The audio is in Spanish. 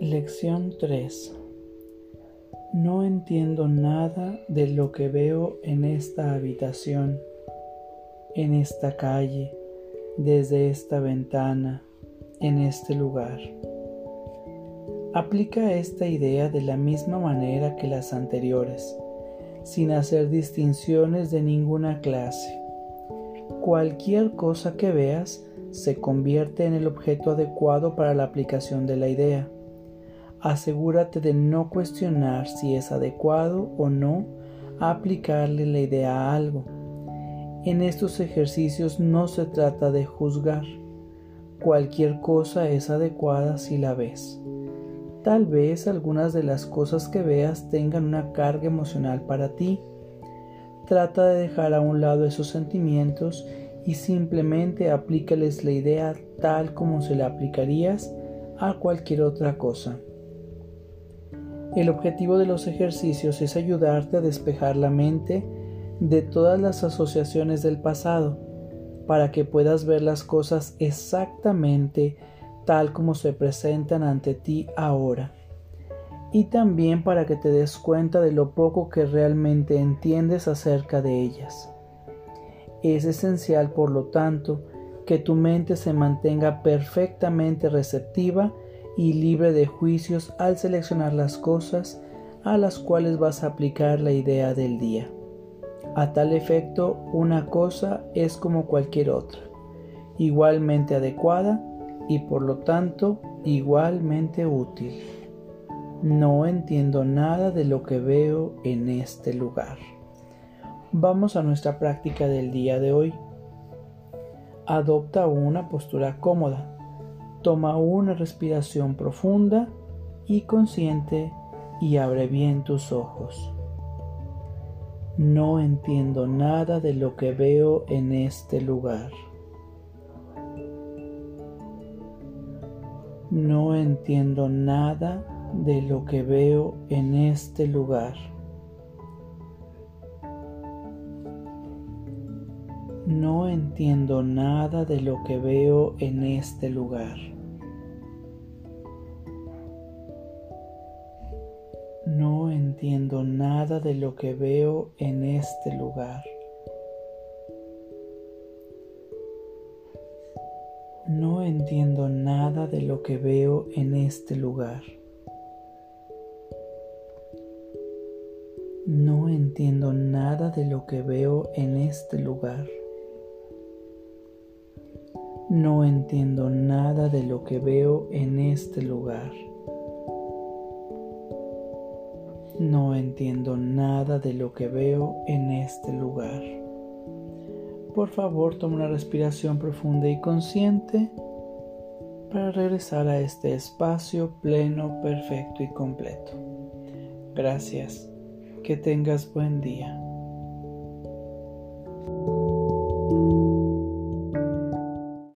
Lección 3 No entiendo nada de lo que veo en esta habitación, en esta calle, desde esta ventana, en este lugar. Aplica esta idea de la misma manera que las anteriores, sin hacer distinciones de ninguna clase. Cualquier cosa que veas se convierte en el objeto adecuado para la aplicación de la idea. Asegúrate de no cuestionar si es adecuado o no aplicarle la idea a algo. En estos ejercicios no se trata de juzgar. Cualquier cosa es adecuada si la ves. Tal vez algunas de las cosas que veas tengan una carga emocional para ti. Trata de dejar a un lado esos sentimientos y simplemente aplícales la idea tal como se la aplicarías a cualquier otra cosa. El objetivo de los ejercicios es ayudarte a despejar la mente de todas las asociaciones del pasado para que puedas ver las cosas exactamente tal como se presentan ante ti ahora y también para que te des cuenta de lo poco que realmente entiendes acerca de ellas. Es esencial, por lo tanto, que tu mente se mantenga perfectamente receptiva y libre de juicios al seleccionar las cosas a las cuales vas a aplicar la idea del día. A tal efecto, una cosa es como cualquier otra, igualmente adecuada y por lo tanto igualmente útil. No entiendo nada de lo que veo en este lugar. Vamos a nuestra práctica del día de hoy. Adopta una postura cómoda. Toma una respiración profunda y consciente y abre bien tus ojos. No entiendo nada de lo que veo en este lugar. No entiendo nada de lo que veo en este lugar. No entiendo nada de lo que veo en este lugar. No entiendo nada de lo que veo en este lugar. No entiendo nada de lo que veo en este lugar. No entiendo nada de lo que veo en este lugar. No entiendo nada de lo que veo en este lugar. No entiendo nada de lo que veo en este lugar. Por favor, toma una respiración profunda y consciente para regresar a este espacio pleno, perfecto y completo. Gracias. Que tengas buen día.